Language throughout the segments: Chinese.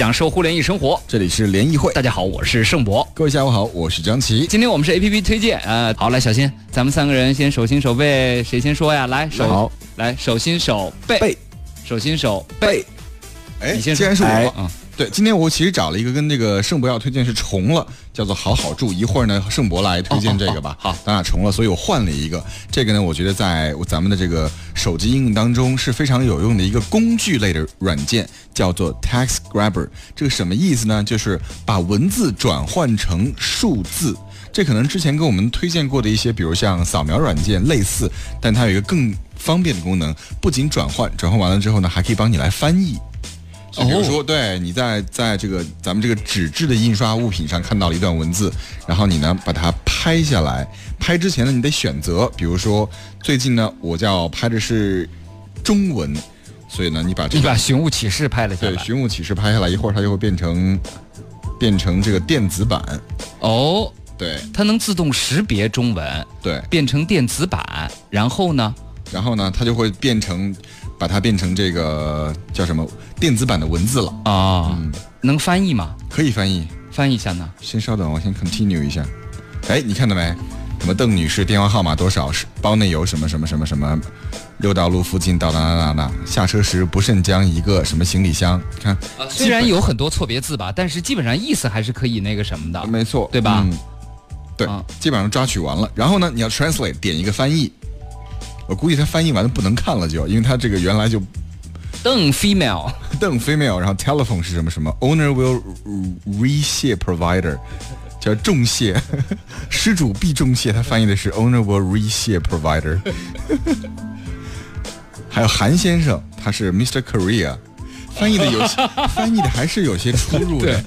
享受互联易生活。这里是联谊会，大家好，我是盛博。各位下午好，我是张琪。今天我们是 A P P 推荐，呃，好，来，小新，咱们三个人先手心手背，谁先说呀？来，手好，来手心手背，背，手心手背。哎，你先说既然是，我，嗯，对，今天我其实找了一个跟那个盛博要推荐是重了，叫做好好住。一会儿呢，盛博来推荐这个吧。哦哦哦好咱俩重了，所以我换了一个。这个呢，我觉得在咱们的这个手机应用当中是非常有用的一个工具类的软件，叫做 Text Grabber。这个什么意思呢？就是把文字转换成数字。这可能之前跟我们推荐过的一些，比如像扫描软件类似，但它有一个更方便的功能，不仅转换，转换完了之后呢，还可以帮你来翻译。就比如说，对你在在这个咱们这个纸质的印刷物品上看到了一段文字，然后你呢把它拍下来。拍之前呢，你得选择，比如说最近呢，我叫拍的是中文，所以呢，你把这个你把《寻物启事》拍了下来对。寻物启事拍下来，一会儿它就会变成变成这个电子版。哦，对它能自动识别中文，对，变成电子版，然后呢？然后呢，它就会变成把它变成这个叫什么电子版的文字了，啊，嗯能翻译吗？可以翻译。翻译一下呢？先稍等，我先 continue 一下。哎，你看到没？什么邓女士电话号码多少？是包内有什么什么什么什么？六道路附近到哪哪哪哪？下车时不慎将一个什么行李箱？看，虽然有很多错别字吧，但是基本上意思还是可以那个什么的。没错，对吧嗯，对啊，基本上抓取完了。然后呢，你要 translate 点一个翻译。我估计他翻译完了不能看了就，因为他这个原来就邓 female 邓 female，然后 telephone 是什么什么，owner will re-share provider，叫重谢，施主必重谢，他翻译的是 owner will re-share provider。还有韩先生，他是 Mr. Korea，翻译的有些翻译的还是有些出入的。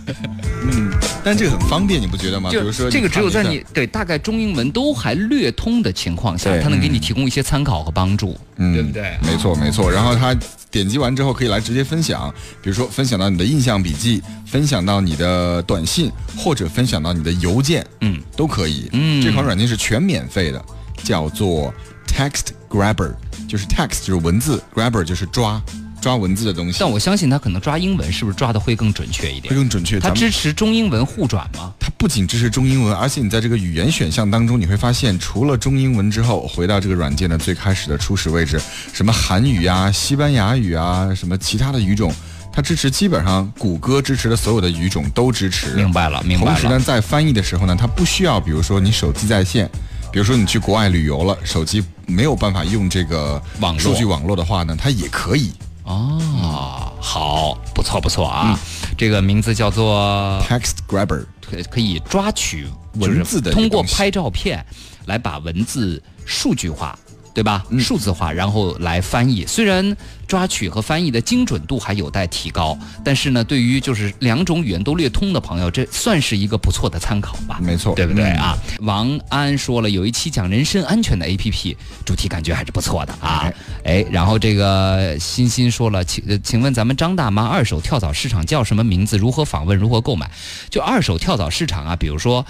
嗯，但这个很方便，你不觉得吗？比如说就这个只有在你对大概中英文都还略通的情况下，它能给你提供一些参考和帮助，嗯对不对？没错，没错。然后它点击完之后可以来直接分享，比如说分享到你的印象笔记，分享到你的短信，或者分享到你的邮件，嗯，都可以。嗯这款软件是全免费的，叫做 Text Grabber，就是 text 就是文字，grabber 就是抓抓文字的东西，但我相信它可能抓英文是不是抓的会更准确一点会？更准确。它支持中英文互转吗？它不仅支持中英文，而且你在这个语言选项当中，你会发现，除了中英文之后，回到这个软件的最开始的初始位置，什么韩语啊、西班牙语啊、什么其他的语种，它支持基本上谷歌支持的所有的语种都支持。明白了，明白同时呢，在翻译的时候呢，它不需要，比如说你手机在线，比如说你去国外旅游了，手机没有办法用这个网络数据网络的话呢，它也可以。哦，好，不错不错啊，这个名字叫做 Text Grabber，可可以抓取文字的通过拍照片来把文字数据化，对吧？嗯数字化，然后来翻译。虽然抓取和翻译的精准度还有待提高，但是呢，对于就是两种语言都略通的朋友，这算是一个不错的参考吧。没错，对不对嗯啊？王安说了，有一期讲人身安全的 APP，主题感觉还是不错的啊。哎，然后这个欣欣说了，请呃请问咱们张大妈二手跳蚤市场叫什么名字？如何访问？如何购买？就二手跳蚤市场啊，比如说。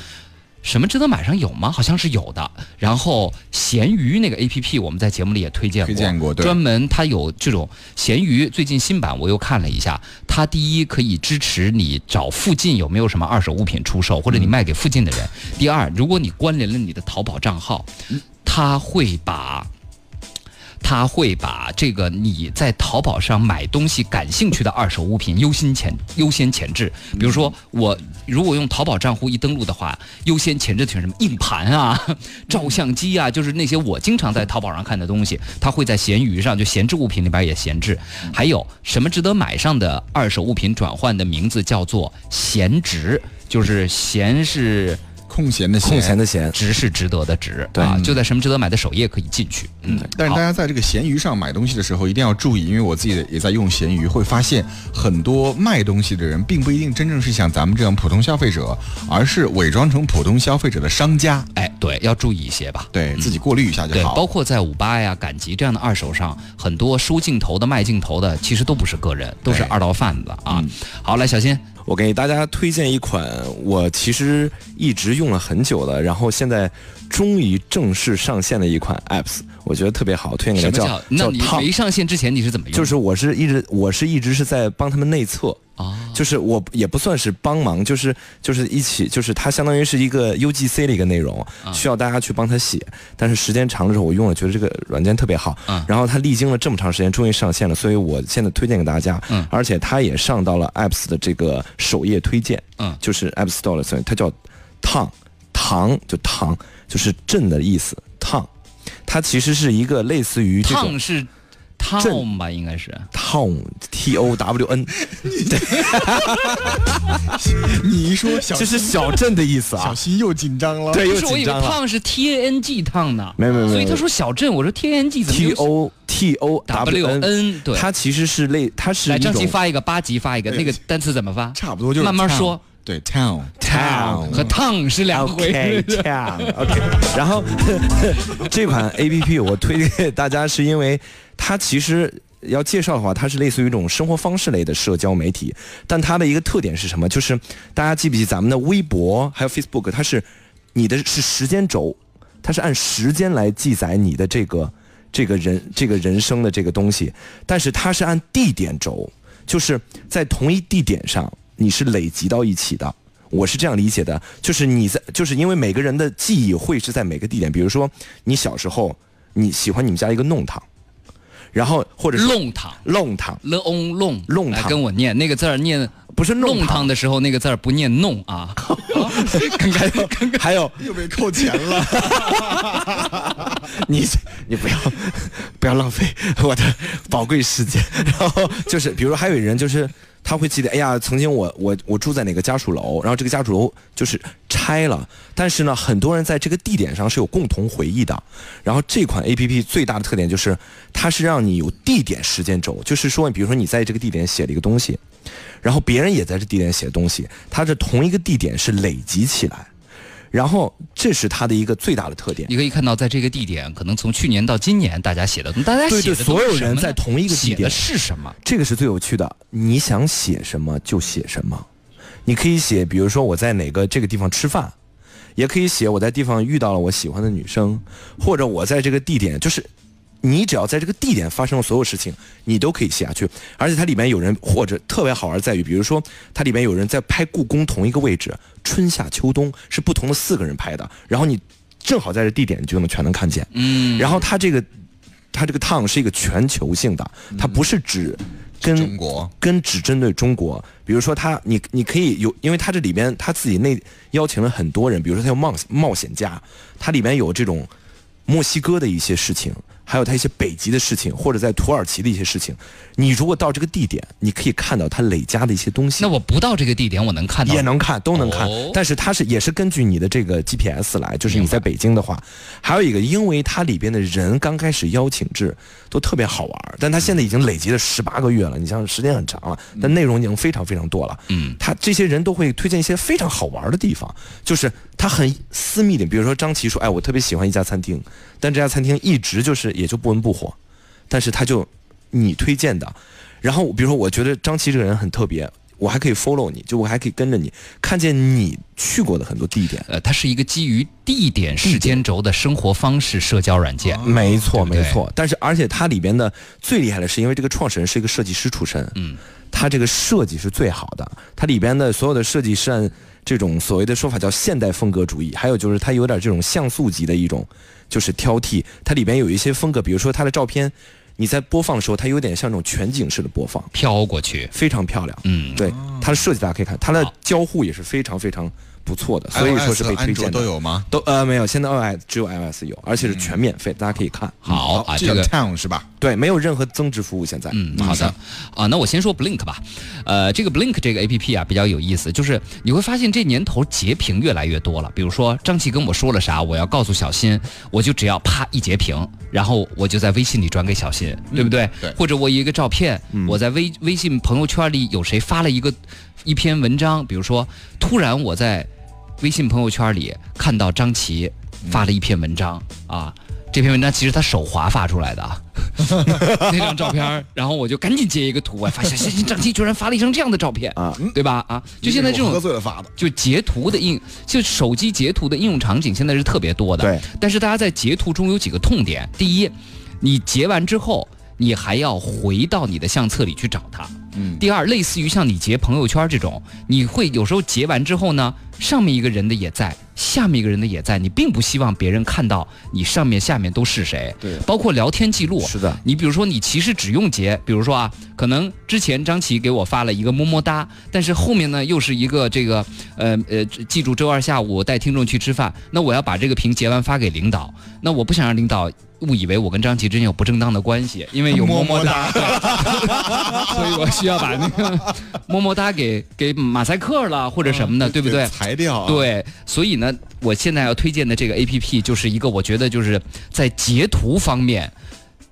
什么值得买上有吗？好像是有的。然后闲鱼那个 A P P，我们在节目里也推荐过，推荐过对专门它有这种闲鱼最近新版，我又看了一下，它第一可以支持你找附近有没有什么二手物品出售，或者你卖给附近的人。第二，如果你关联了你的淘宝账号，它会把。他会把这个你在淘宝上买东西感兴趣的二手物品优先前优先前置。比如说，我如果用淘宝账户一登录的话，优先前置的是什么硬盘啊、照相机啊，就是那些我经常在淘宝上看的东西，它会在闲鱼上就闲置物品里边也闲置。还有什么值得买上的二手物品转换的名字叫做闲值，就是闲是。空闲的空闲的闲，值是值得的值，对。啊，就在什么值得买的首页可以进去，嗯，但是大家在这个闲鱼上买东西的时候一定要注意，因为我自己也在用闲鱼，会发现很多卖东西的人并不一定真正是像咱们这样普通消费者，而是伪装成普通消费者的商家，哎，对，要注意一些吧。对自己过滤一下就对，好。包括在五八呀、赶集这样的二手上，很多收镜头的、卖镜头的，其实都不是个人，都是二道贩子啊。嗯。好，来，小新，我给大家推荐一款我其实一直用了很久了，然后现在终于正式上线的一款 apps，我觉得特别好，推荐给大家叫。叫？那叫你没上线之前你是怎么用？就是我是一直我是一直是在帮他们内测，啊，就是我也不算是帮忙，就是就是一起，就是它相当于是一个 UGC 的一个内容，需要大家去帮他写。但是时间长了之后，我用了觉得这个软件特别好，嗯然后它历经了这么长时间，终于上线了，所以我现在推荐给大家。嗯而且它也上到了 Apps 的这个首页推荐，嗯就是 App Store 了，所以它叫糖糖就糖，就是镇的意思烫。它其实是一个类似于这种烫是 town 吧，应该是。town T O W N，你一说小这是小镇的意思啊小啊。新又紧张了。对，又不是，我以为紧张了。烫是 T A N G 烫呢。没有没有所以他说小镇，我说 T A N G 怎么 T 就 O T O W N，N？对，它其实是类，它是来张琪发一个，八级发一个，那个单词怎么发？差不多就是慢慢说。对，town。Town 和 town 是两回。事。这样 OK，然后 这款 A P P 我推荐给大家，是因为它其实要介绍的话，它是类似于一种生活方式类的社交媒体，但它的一个特点是什么？就是大家记不记咱们的微博还有 Facebook，它是你的是时间轴，它是按时间来记载你的这个这个人这个人生的这个东西，但是它是按地点轴，就是在同一地点上你是累积到一起的。我是这样理解的，就是你在，就是因为每个人的记忆会是在每个地点，比如说你小时候你喜欢你们家一个弄堂，然后或者是弄堂弄堂，，l on 弄弄堂跟我念那个字儿念不是弄弄堂的时候，那个字儿不念弄啊。刚才还有又被扣钱了。你 你不要不要浪费我的宝贵时间。然后就是，比如还有人就是他会记得，哎呀，曾经我我我住在哪个家属楼，然后这个家属楼就是拆了，但是呢，很多人在这个地点上是有共同回忆的。然后这款 A P P 最大的特点就是，它是让你有地点时间轴，就是说，比如说你在这个地点写了一个东西，然后别人也在这地点写东西，它的同一个地点是累积起来。然后这是它的一个最大的特点。你可以看到，在这个地点，可能从去年到今年，大家写的，大家写的都所有人在同一个地写的点是什么？这个是最有趣的。你想写什么就写什么，你可以写，比如说我在哪个这个地方吃饭，也可以写我在地方遇到了我喜欢的女生，或者我在这个地点，就是你只要在这个地点发生的所有事情，你都可以写下去。而且它里面有人，或者特别好玩在于，比如说它里面有人在拍故宫同一个位置，春夏秋冬是不同的四个人拍的，然后你正好在这地点，你就能全能看见。嗯，然后它这个，它这个 town 是一个全球性的，它不是指跟中国跟只针对中国。比如说它，你你可以有，因为它这里边它自己内邀请了很多人，比如说它有冒冒险家，它里面有这种墨西哥的一些事情。还有它一些北极的事情，或者在土耳其的一些事情，你如果到这个地点，你可以看到它累加的一些东西。那我不到这个地点，我能看到。也能看，都能看。哦。但是它是也是根据你的这个 GPS 来，就是你在北京的话，还有一个，因为它里边的人刚开始邀请制都特别好玩儿，但它现在已经累积了十八个月了，你像时间很长了，但内容已经非常非常多了。嗯，他这些人都会推荐一些非常好玩的地方，就是他很私密的，比如说张琪说，哎，我特别喜欢一家餐厅，但这家餐厅一直就是也就不温不火，但是他就你推荐的，然后比如说我觉得张琪这个人很特别，我还可以 follow 你，就我还可以跟着你，看见你去过的很多地点。呃，它是一个基于地点时间轴的生活方式社交软件。没错，对对没错。但是而且它里边的最厉害的是，因为这个创始人是一个设计师出身，嗯，他这个设计是最好的。它里边的所有的设计是按这种所谓的说法叫现代风格主义，还有就是它有点这种像素级的一种，就是挑剔。它里边有一些风格，比如说它的照片，你在播放的时候，它有点像那种全景式的播放，飘过去，非常漂亮。嗯，对它的设计，大家可以看，它的交互也是非常非常不错的，所以说是被推荐的。都有吗？都呃没有，现在 iOS 只有 iOS 有，而且是全免费，大家可以看。好啊，这个 town 是吧？对，没有任何增值服务。现在，嗯，好的，啊，那我先说 Blink 吧，呃，这个 Blink 这个 A P P 啊比较有意思，就是你会发现这年头截屏越来越多了。比如说张琪跟我说了啥，我要告诉小新，我就只要啪一截屏，然后我就在微信里转给小新，对不对？对或者我有一个照片，我在微微信朋友圈里有谁发了一个一篇文章，比如说突然我在微信朋友圈里看到张琪发了一篇文章啊。这篇文章其实他手滑发出来的啊，那张照片，然后我就赶紧截一个图，我发现张琪居然发了一张这样的照片啊，对吧？啊，就现在这种喝种醉了发的，就截图的应，就手机截图的应用场景现在是特别多的。对，但是大家在截图中有几个痛点：第一，你截完之后。你还要回到你的相册里去找它。嗯第二，类似于像你截朋友圈这种，你会有时候截完之后呢，上面一个人的也在，下面一个人的也在，你并不希望别人看到你上面下面都是谁。对包括聊天记录。是的，你比如说，你其实只用截，比如说啊，可能之前张琪给我发了一个么么哒，但是后面呢又是一个这个呃呃，记住周二下午带听众去吃饭，那我要把这个屏截完发给领导，那我不想让领导误以为我跟张琪之间有不正当的关系，因为有么么哒，对 所以我需要把那个么么哒给给马赛克了或者什么的，对不对？裁掉啊。对，所以呢，我现在要推荐的这个 A P P 就是一个我觉得就是在截图方面、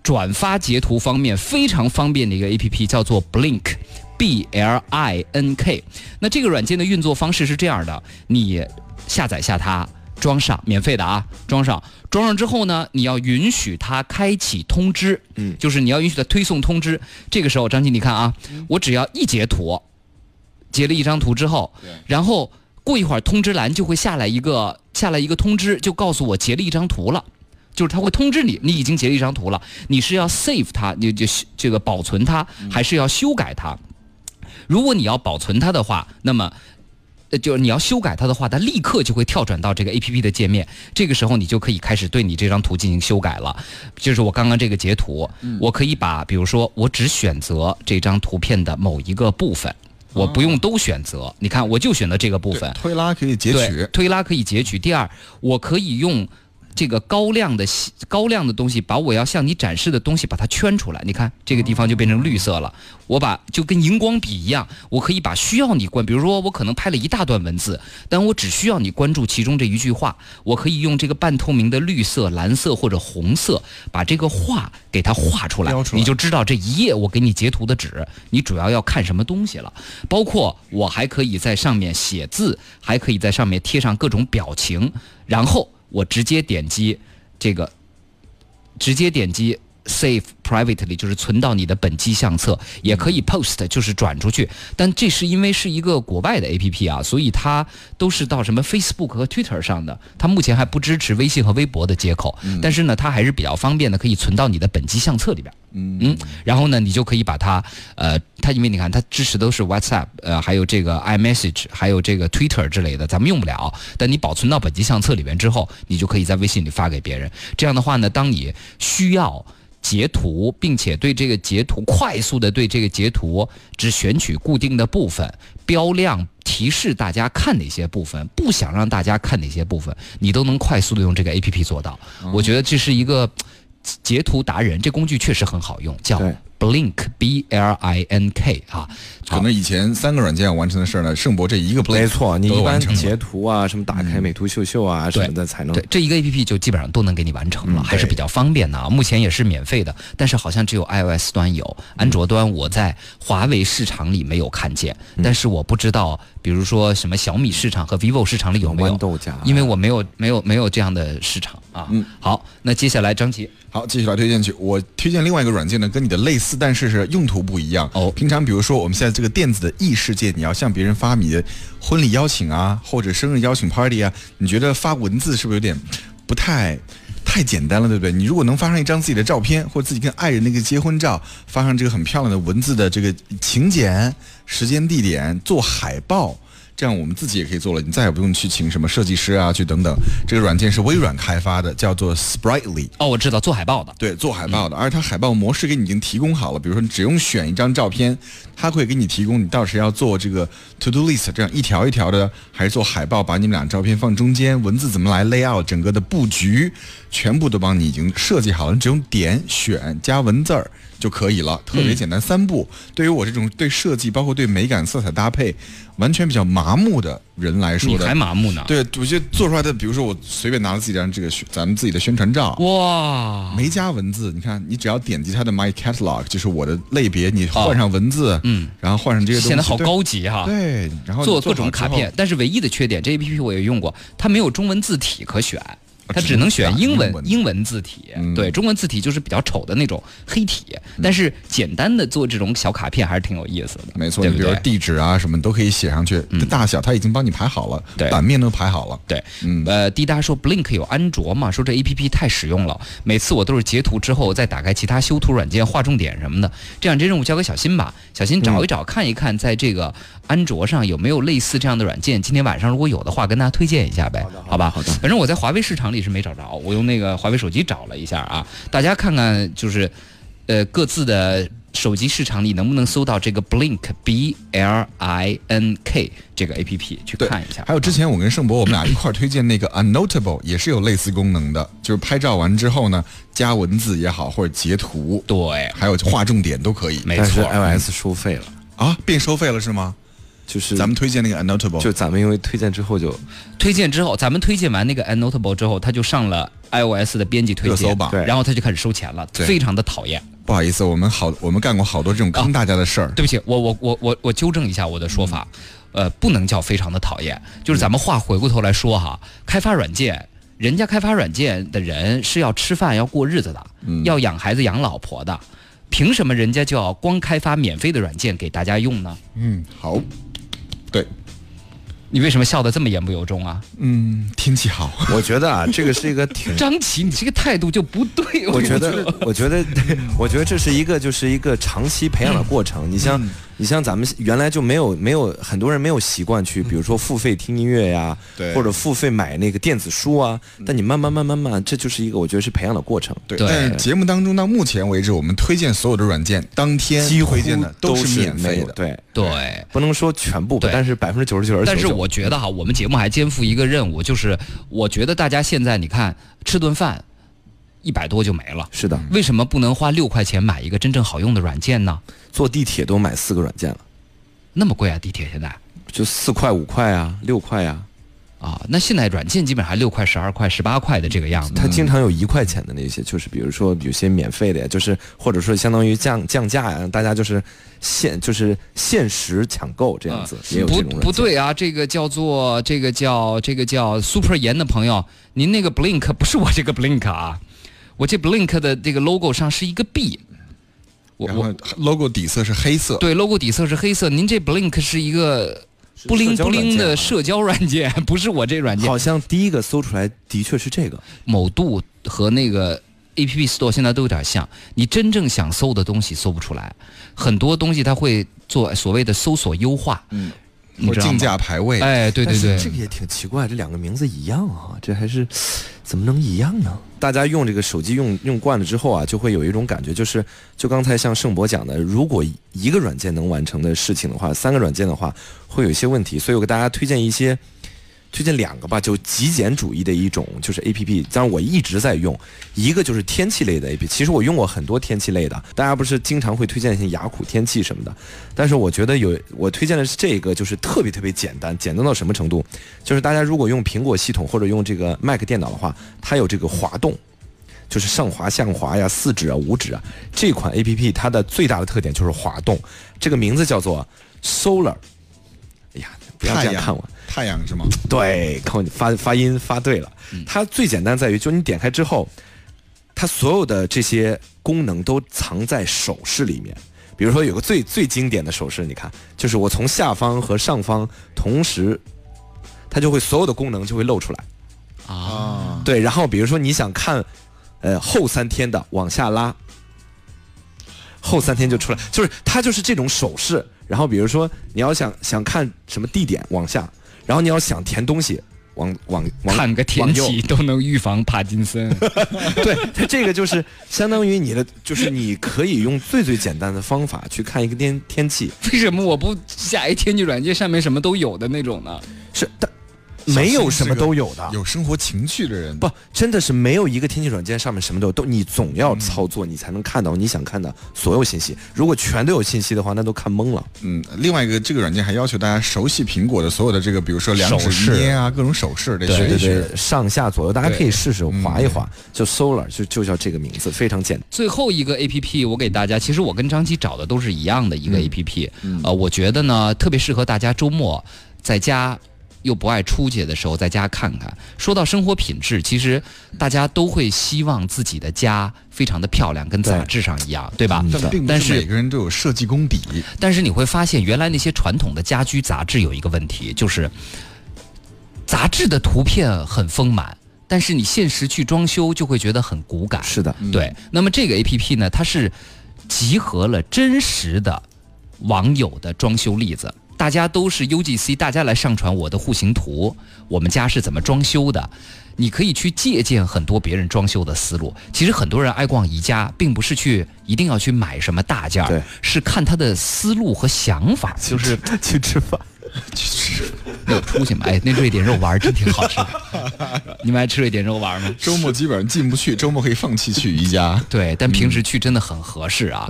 转发截图方面非常方便的一个 A P P，叫做 Blink。B L I N K，那这个软件的运作方式是这样的：你下载下它，装上，免费的啊，装上，装上之后呢，你要允许它开启通知，嗯就是你要允许它推送通知。这个时候，张琪，你看啊，我只要一截图，截了一张图之后对，然后过一会儿通知栏就会下来一个下来一个通知，就告诉我截了一张图了。就是它会通知你，你已经截了一张图了，你是要 save 它，你就这个保存它，还是要修改它？如果你要保存它的话，那么。呃，就是你要修改它的话，它立刻就会跳转到这个 A P P 的界面。这个时候，你就可以开始对你这张图进行修改了。就是我刚刚这个截图，我可以把，比如说，我只选择这张图片的某一个部分，我不用都选择。你看，我就选择这个部分。推拉可以截对取，推拉可以截取。第二，我可以用这个高亮的细高亮的东西，把我要向你展示的东西把它圈出来。你看这个地方就变成绿色了。我把就跟荧光笔一样，我可以把需要你关，比如说我可能拍了一大段文字，但我只需要你关注其中这一句话，我可以用这个半透明的绿色、蓝色或者红色，把这个画给它画出来你就知道这一页我给你截图的纸，你主要要看什么东西了。包括我还可以在上面写字，还可以在上面贴上各种表情，然后我直接点击这个，直接点击 save privately，就是存到你的本机相册，也可以 post，就是转出去。但这是因为是一个国外的 APP 啊，所以它都是到什么 Facebook 和 Twitter 上的，它目前还不支持微信和微博的接口，但是呢，它还是比较方便的，可以存到你的本机相册里边。嗯，然后呢，你就可以把它，呃，它因为你看它支持都是 WhatsApp，呃，还有这个 iMessage，还有这个 Twitter 之类的，咱们用不了。但你保存到本机相册里边之后，你就可以在微信里发给别人。这样的话呢，当你需要截图，并且对这个截图快速的对这个截图只选取固定的部分，标亮提示大家看哪些部分，不想让大家看哪些部分，你都能快速的用这个 APP 做到。我觉得这是一个截图达人，这工具确实很好用，叫对 Blink B L I N K 啊。可能以前三个软件要完成的事儿呢，盛博这一个 Blink 没错，你一般截图啊，什么打开美图秀秀啊什么的才能对，这一个 A P P 就基本上都能给你完成了，嗯还是比较方便的啊。目前也是免费的，但是好像只有 iOS 端有，安卓端我在华为市场里没有看见，嗯但是我不知道，比如说什么小米市场和 vivo 市场里有没有，豆荚，因为我没有没有没有这样的市场啊。嗯，好，那接下来张琪，好，继续来推荐去。我推荐另外一个软件呢，跟你的类似，但是是用途不一样。哦平常比如说我们现在这个电子的异世界，你要向别人发你的婚礼邀请啊，或者生日邀请 party 啊，你觉得发文字是不是有点不太？太简单了，对不对？你如果能发上一张自己的照片，或者自己跟爱人那个结婚照，发上这个很漂亮的文字的这个请柬、时间、地点，做海报，这样我们自己也可以做了。你再也不用去请什么设计师啊，去等等。这个软件是微软开发的，叫做 Sprightly。哦，我知道做海报的，对，做海报的，而它海报模式给你已经提供好了。比如说，你只用选一张照片，它会给你提供你到时要做这个 to do list，这样一条一条的，还是做海报，把你们俩照片放中间，文字怎么来 layout，整个的布局全部都帮你已经设计好了，你只用点选加文字儿就可以了，特别简单，三步。对于我这种对设计，包括对美感、色彩搭配完全比较麻木的人来说的你还，麻木呢？对，我觉得做出来的，比如说我随便拿了自己张这个咱们自己的宣传照，哇，没加文字，你看，你只要点击它的 My Catalog，就是我的类别，你换上文字，嗯，然后换上这些东西，显得好高级哈。对，然后你做各种卡片，，但是唯一的缺点，这 A P P 我也用过，它没有中文字体可选。它只能选英文英文字体。嗯对，中文字体就是比较丑的那种黑体，但是简单的做这种小卡片还是挺有意思的。没错，你比如？地址啊什么都可以写上去，大小它已经帮你排好了，对版面都排好了。对，嗯呃，滴答说 Blink 有安卓嘛？说这 A P P 太实用了，每次我都是截图之后再打开其他修图软件画重点什么的。这样这任务交给小新吧，小新找一找、看一看，在这个安卓上有没有类似这样的软件。今天晚上如果有的话，跟大家推荐一下呗，好吧？好的反正我在华为市场里是没找着，我用那个华为手机找了一下啊，大家看看就是，呃，各自的手机市场里能不能搜到这个 Blink B L I N K 这个 A P P 去看一下。还有之前我跟盛博我们俩一块儿推荐那个 Unnotable，也是有类似功能的，就是拍照完之后呢，加文字也好，或者截图，对，还有画重点都可以。没错。iOS 收费了，啊，变收费了是吗？就是咱们推荐那个 Unnotable，就咱们因为推荐之后就推荐之后，咱们推荐完那个 Unnotable 之后，它就上了 iOS 的编辑推荐对然后它就开始收钱了，对非常的讨厌。不好意思，我们好，我们干过好多这种坑大家的事儿。对不起，我我我我我纠正一下我的说法，嗯呃，不能叫非常的讨厌，就是咱们话回过头来说哈，开发软件。人家开发软件的人是要吃饭、要过日子的，嗯要养孩子、养老婆的，凭什么人家就要光开发免费的软件给大家用呢？嗯，好，对，你为什么笑得这么言不由衷啊？嗯，天气好，我觉得啊，这个是一个挺张琪，你这个态度就不对。我觉得，我觉得，我觉得 这是一个就是一个长期培养的过程。你像，你像咱们原来就没有没有很多人没有习惯去，比如说付费听音乐呀，对或者付费买那个电子书啊。但你慢慢慢慢慢，这就是一个我觉得是培养的过程。对。对但是节目当中到目前为止，我们推荐所有的软件，当天几乎推荐的都是免费的。对，对。不能说全部吧，但是百分之九十九。但是我觉得哈，我们节目还肩负一个任务，就是我觉得大家现在你看吃顿饭，一百多就没了。是的，为什么不能花六块钱买一个真正好用的软件呢？坐地铁都买四个软件了，那么贵啊，地铁现在就四块、五块啊，六块啊。啊，那现在软件基本上还六块、十二块、十八块的这个样子。它经常有一块钱的那些，就是比如说有些免费的呀，就是或者说相当于降降价呀，大家就是限就是限时抢购这样子，也有这不不对啊，这个叫做这个叫这个叫 Super 严的朋友，您那个 Blink 不是我这个 Blink 啊，我这 Blink 的这个 logo 上是一个 B，我然我后 logo 底色是黑色，对 logo 底色是黑色，您这 Blink 是一个不灵不灵的社交软件，不是我这软件。好像第一个搜出来的确是这个，某度和那个 App Store 现在都有点像，你真正想搜的东西搜不出来，很多东西它会做所谓的搜索优化，嗯，或竞价排位，哎，对对对，这个也挺奇怪，这两个名字一样啊，这还是怎么能一样呢？大家用这个手机用用惯了之后啊，就会有一种感觉，就是就刚才像盛博讲的，如果一个软件能完成的事情的话，三个软件的话会有一些问题，所以我给大家推荐一些。推荐两个吧，就极简主义的一种，就是 A P P。当然，我一直在用，一个就是天气类的 A P P。其实我用过很多天气类的，大家不是经常会推荐一些雅虎天气什么的。但是我觉得有我推荐的是这个，就是特别特别简单，简单到什么程度？就是大家如果用苹果系统或者用这个 Mac 电脑的话，它有这个滑动，就是上滑、下滑呀、四指啊、五指啊。这款 A P P 它的最大的特点就是滑动，这个名字叫做 Solar。哎呀，不要这样看我。太阳是吗？对，靠你发发音发对了。它最简单在于，就你点开之后，它所有的这些功能都藏在手势里面。比如说有个最最经典的手势，你看，就是我从下方和上方同时，它就会所有的功能就会露出来。啊，对，然后比如说你想看，呃后三天的往下拉，后三天就出来，就是它就是这种手势。然后比如说你要想想看什么地点往下，然后你要想填东西往往往看个天气都能预防帕金森。对，它这个就是相当于你的，就是你可以用最最简单的方法去看一个天天气，为什么我不下一天气软件上面什么都有的那种呢？是但没有什么都有的。有生活情趣的人不，真的是没有一个天气软件上面什么都有，都你总要操作，你才能看到你想看的所有信息。如果全都有信息的话，那都看懵了。嗯，另外一个这个软件还要求大家熟悉苹果的所有的这个，比如说两指捏啊，各种手势得对学一学。对，上下左右，大家可以试试划一划，就 Solar 就就叫这个名字，非常简单。最后一个 A P P，我给大家，其实我跟张琪找的都是一样的一个 A P P，、呃，我觉得呢特别适合大家周末在家又不爱出去的时候，在家看看。说到生活品质，其实大家都会希望自己的家非常的漂亮，跟杂志上一样，对吧？但并不是是每个人都有设计功底。但是你会发现，原来那些传统的家居杂志有一个问题，就是杂志的图片很丰满，但是你现实去装修就会觉得很骨感。是的，对。那么这个 A P P 呢，它是集合了真实的网友的装修例子，大家都是 U G C，大家来上传我的户型图，我们家是怎么装修的。你可以去借鉴很多别人装修的思路。其实很多人爱逛宜家，并不是去一定要去买什么大件儿，是看他的思路和想法，就是去吃饭。没有出息嘛。哎，那瑞典肉丸儿真挺好吃的，你们爱吃瑞典肉丸儿吗？周末基本上进不去，周末可以放弃去宜家。对，但平时去真的很合适啊。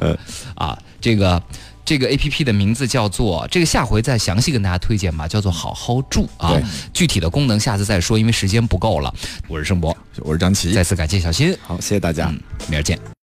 啊，这个这个 A P P 的名字叫做这个，下回再详细跟大家推荐吧，叫做好好住啊。具体的功能下次再说，因为时间不够了。我是盛博，我是张琪，再次感谢小新，好，谢谢大家。嗯，明儿见。